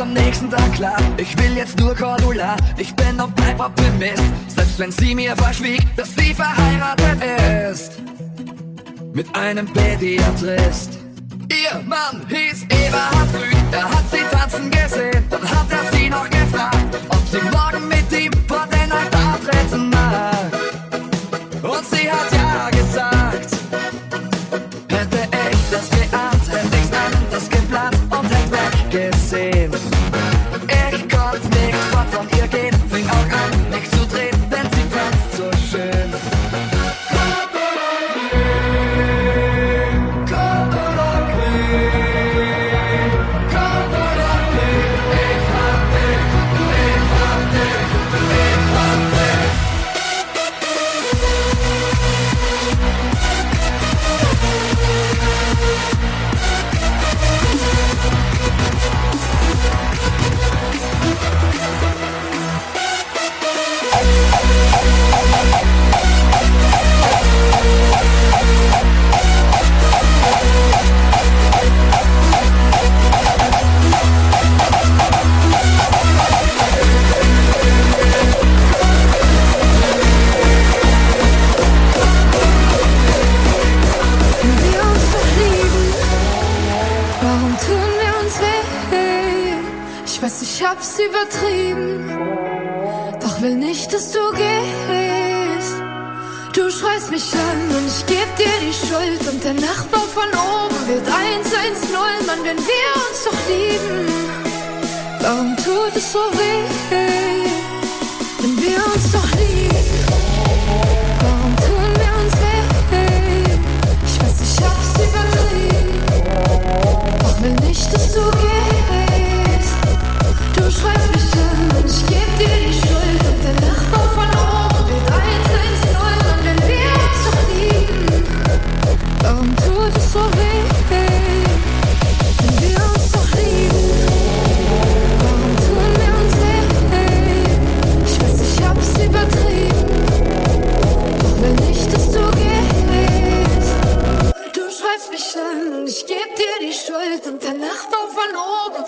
am nächsten Tag klar. Ich will jetzt nur Cordula, ich bin und bleib Optimist. Selbst wenn sie mir verschwieg, dass sie verheiratet ist. Mit einem Pädiatrist. Ihr Mann hieß Eberhard Rüth, er hat sie tanzen gesehen, dann hat er sie noch gefragt, ob sie morgen übertrieben. Doch will nicht, dass du gehst. Du schreist mich an und ich geb dir die Schuld. Und der Nachbar von oben wird 110, Mann, wenn wir uns doch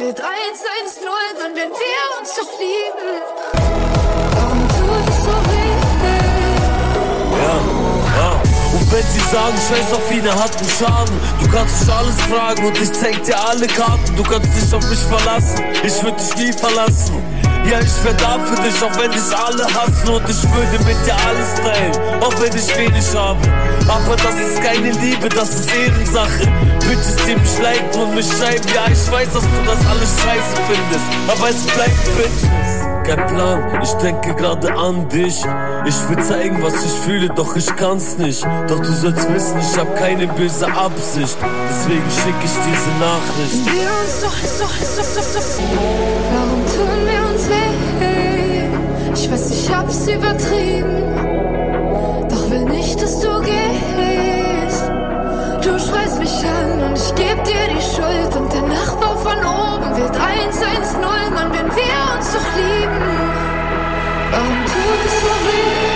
oben wird 110, und wenn wir uns doch lieben. Tut es so weh? Ja, ja. Und wenn sie sagen, scheiß auf ihn, er hat einen Schaden. Du kannst dich alles fragen und ich zeig dir alle Karten. Du kannst dich auf mich verlassen, ich würd dich nie verlassen. Ja, ich wär da für dich, auch wenn dich alle hassen. Und ich würde mit dir alles teilen, auch wenn ich wenig habe. Aber das ist keine Liebe, das ist Ehrensache. Bitches, die mich liken und mich schreiben. Ja, ich weiß, dass du das alles scheiße findest. Aber es bleibt Bitches. Kein Plan, ich denke gerade an dich. Ich will zeigen, was ich fühle, doch ich kann's nicht. Doch du sollst wissen, ich hab keine böse Absicht. Deswegen schick ich diese Nachricht. Wir uns doch, doch, doch, doch, doch. Warum tun hab's übertrieben. Doch will nicht, dass du gehst. Du schreist mich an und ich geb dir die Schuld. Und der Nachbar von oben wird 110, Mann, wenn wir uns doch lieben. Warum tut es so weh?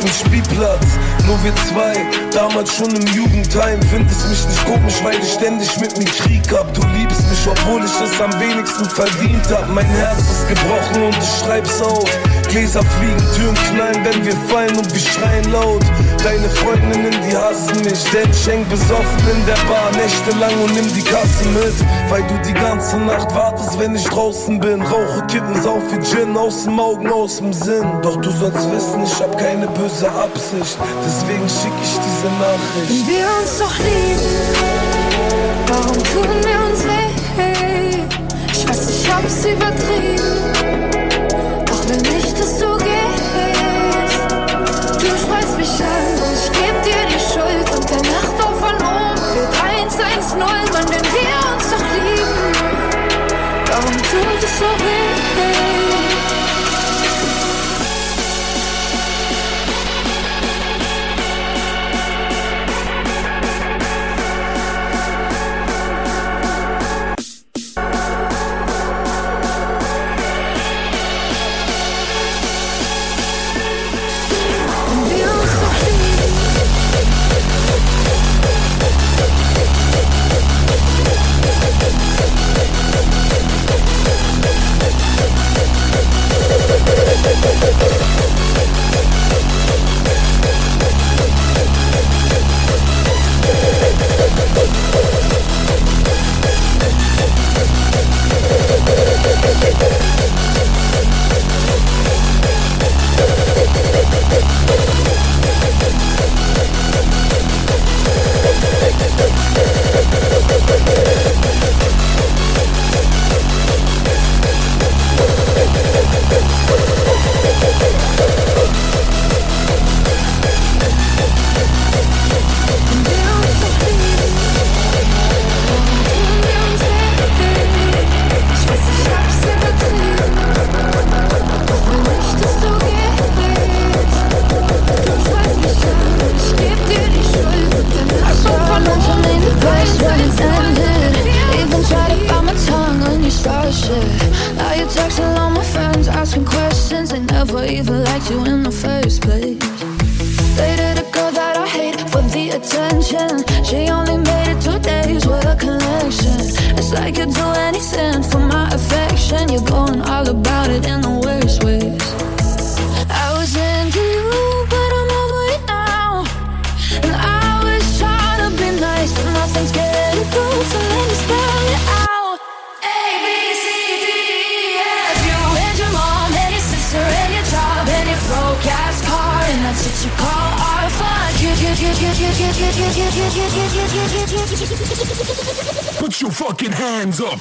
Dem Spielplatz. Nur wir zwei, damals schon im Jugendheim. Findest mich nicht komisch, weil ich ständig mit mir Krieg am wenigsten verdient hab. Mein Herz ist gebrochen und ich schreib's auf. Gläser fliegen, Türen knallen, wenn wir fallen und wir schreien laut. Deine Freundinnen, die hassen mich, denn häng besoffen in der Bar nächtelang und nimm die Kasse mit. Weil du die ganze Nacht wartest, wenn ich draußen bin. Rauche Kippen, sauf wie Gin, aus dem Augen, aus dem Sinn. Doch du sollst wissen, ich hab keine böse Absicht. Deswegen schick ich diese Nachricht. Wenn wir uns doch lieben, warum tun wir uns weh? Hab's übertrieben, doch will nicht, dass du gehst. Du schreist mich an ich geb dir Put your fucking hands up.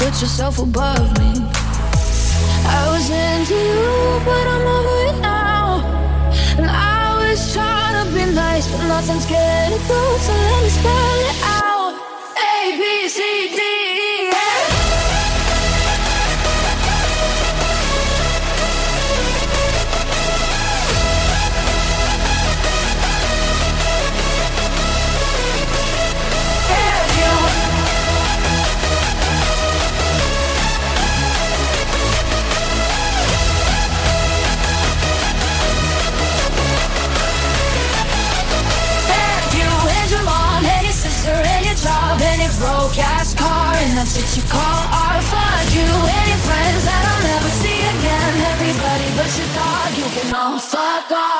put yourself above me. I was into you, but I'm over it now. And I was trying to be nice, but nothing's getting through, so let me spell it out. you any friends that I'll never see again. Everybody but your dog, you can all fuck off.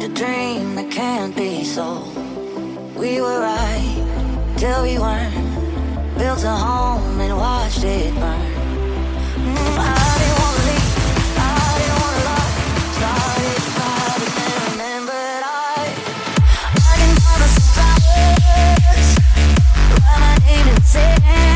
found a dream that can't be sold. We were right till we weren't. Built a home and watched it burn. Mm, I didn't wanna leave. I didn't wanna lie. Started fighting then remembered I. I can promise flowers. Write my name in sand.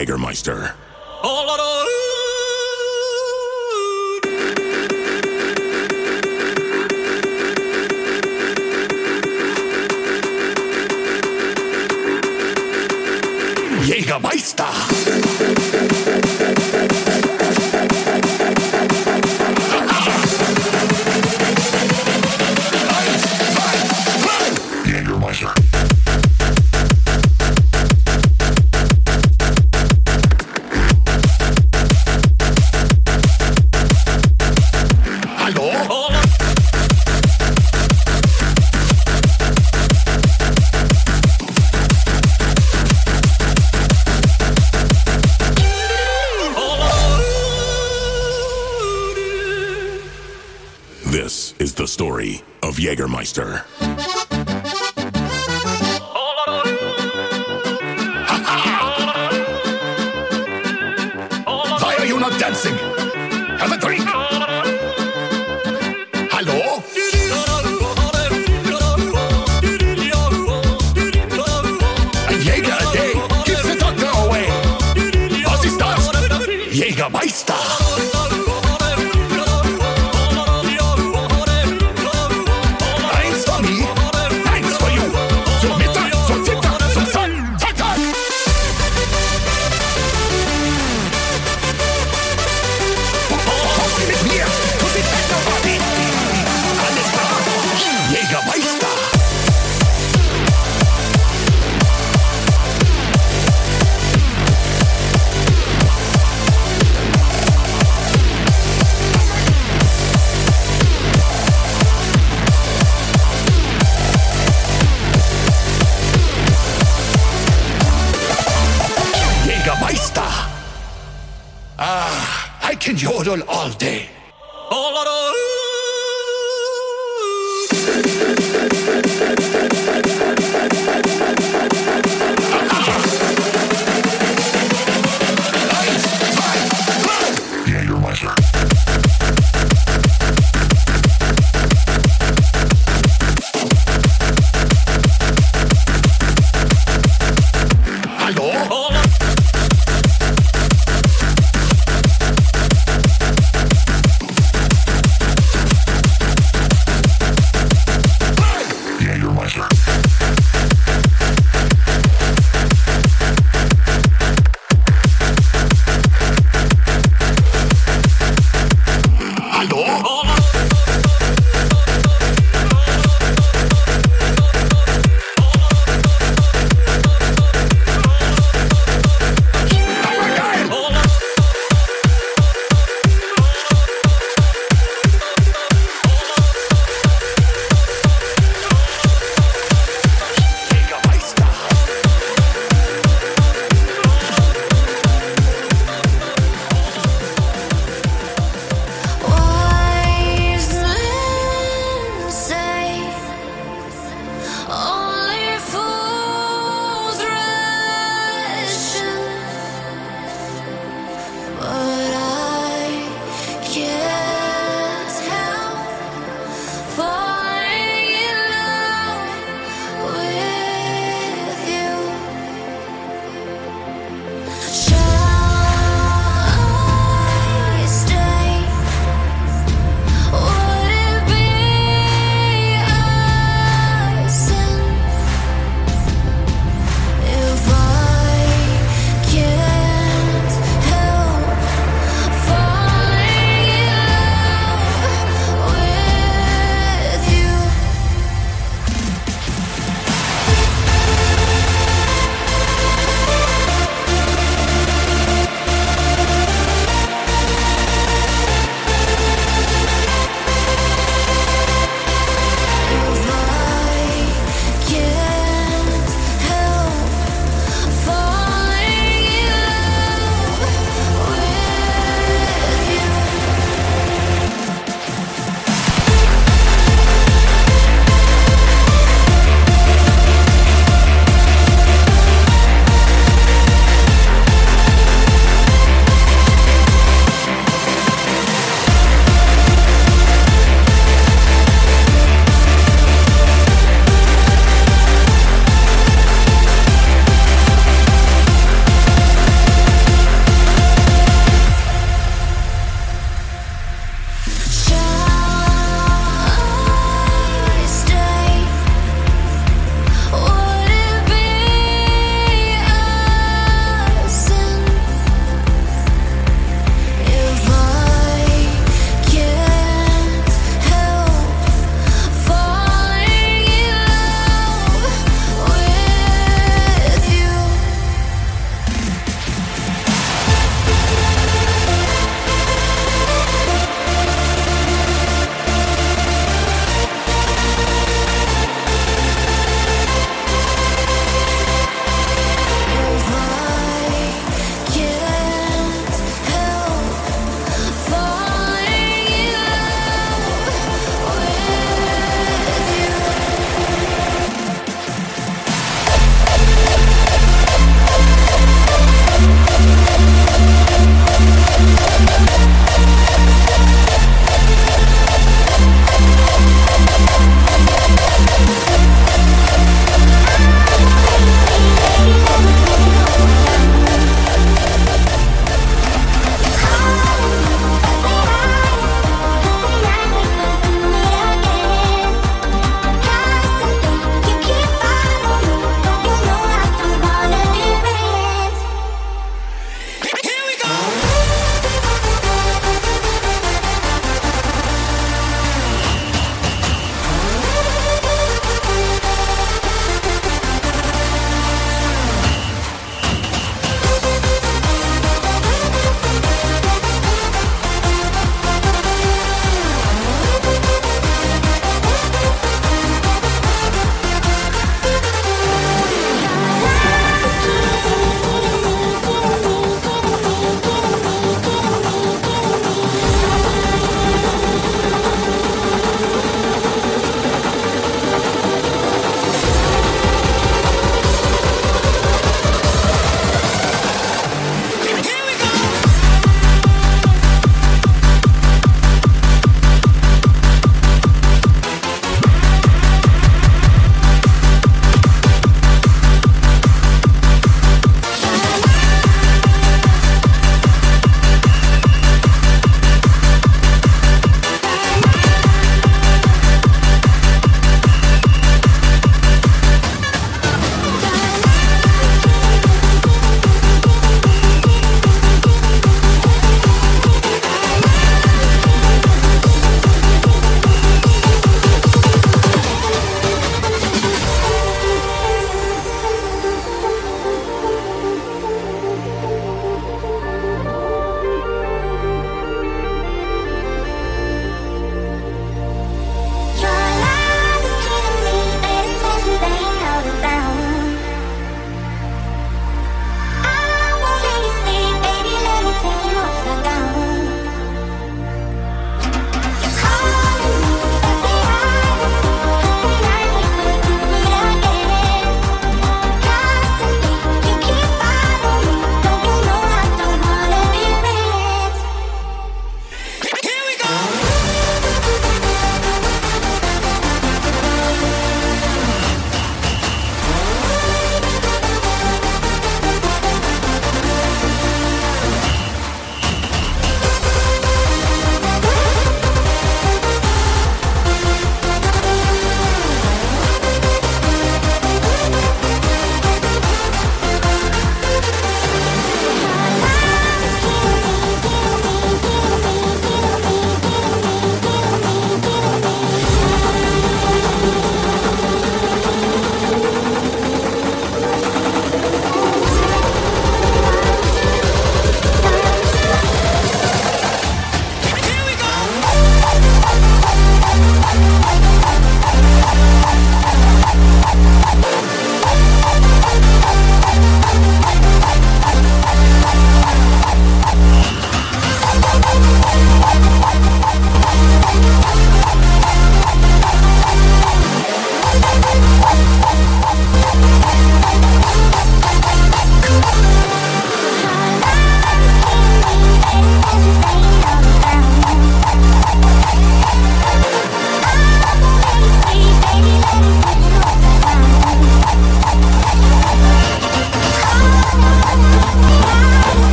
Jägermeister! Schuster. All day.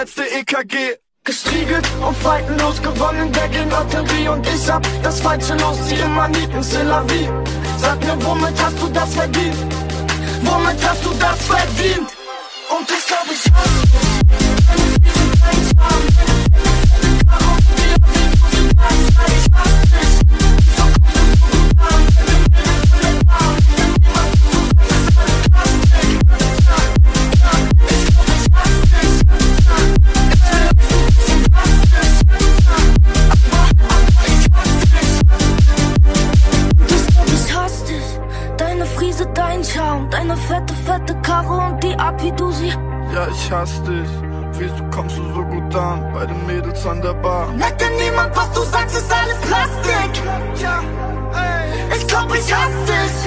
Letzte EKG. Gestriegelt und faltenlos gewonnen, der Lotterie und ich hab das falsche Los, die immer nieten, Sillavi. Sag mir, womit hast du das verdient? Womit hast du das verdient? Und ich glaub, ich hab Ich Die Art, wie du sie. Ja, ich hasse dich. Wieso kommst du so gut an bei den Mädels an der Bar? Merkt denn niemand, was du sagst, ist alles Plastik. Ich glaub, ich hasse dich.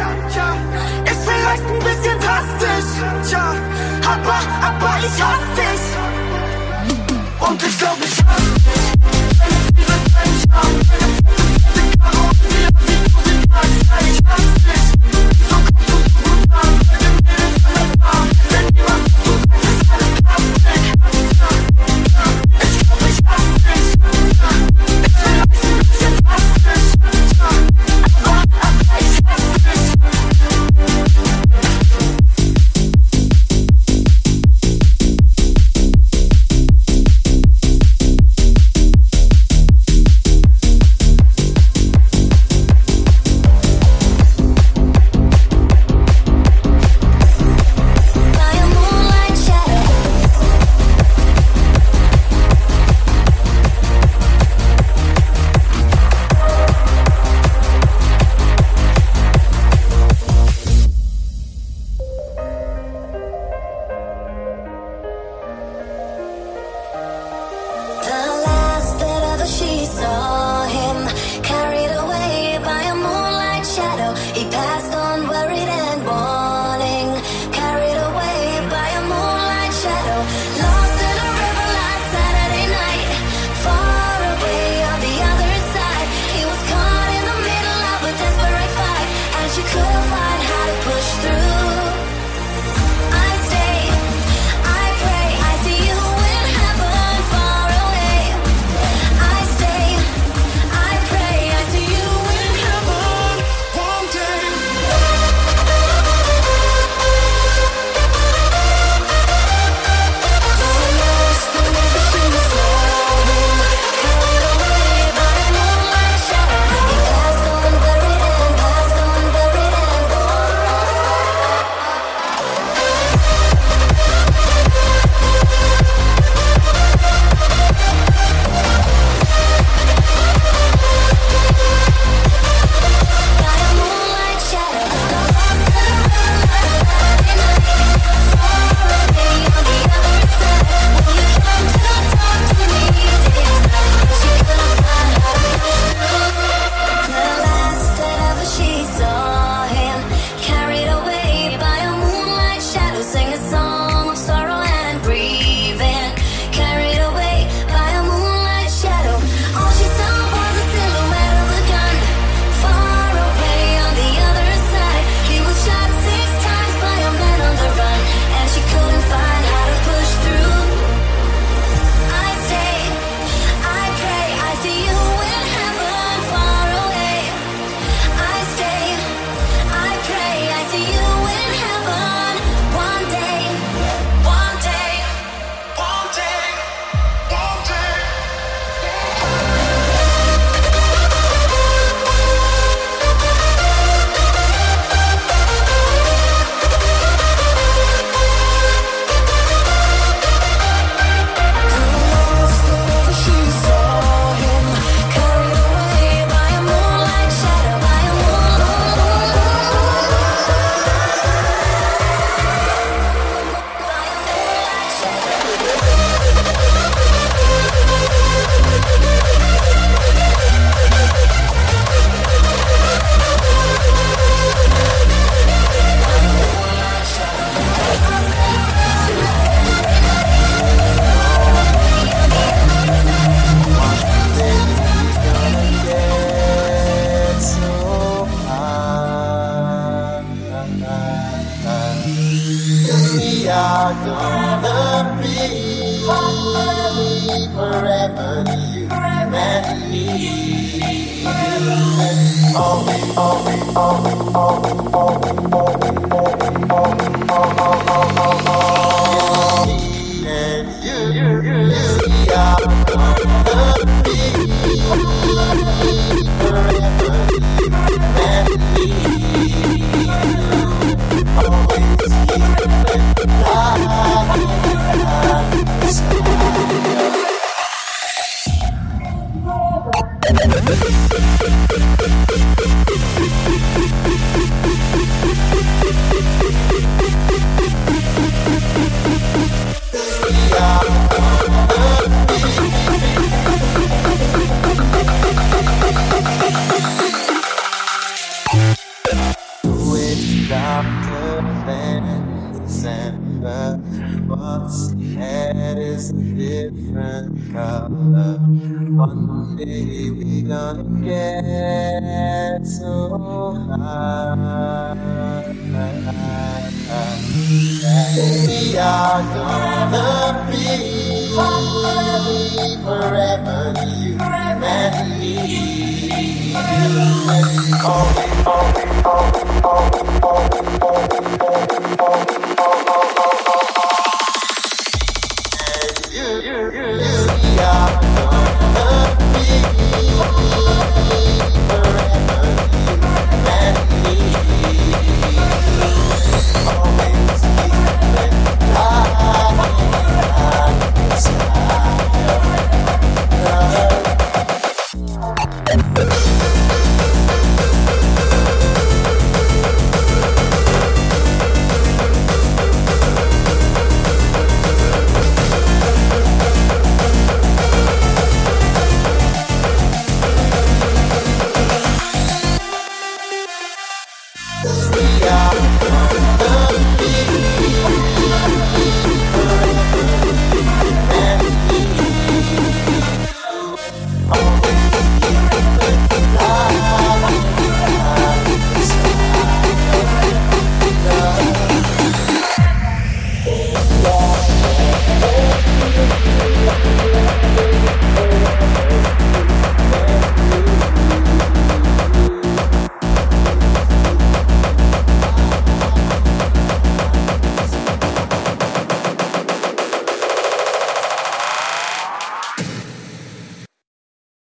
Ist vielleicht ein bisschen drastisch. Aber, aber ich hasse dich. Und ich glaub, ich hasse dich. on, let me different color One day we gonna get so high. We are gonna be forever you. And me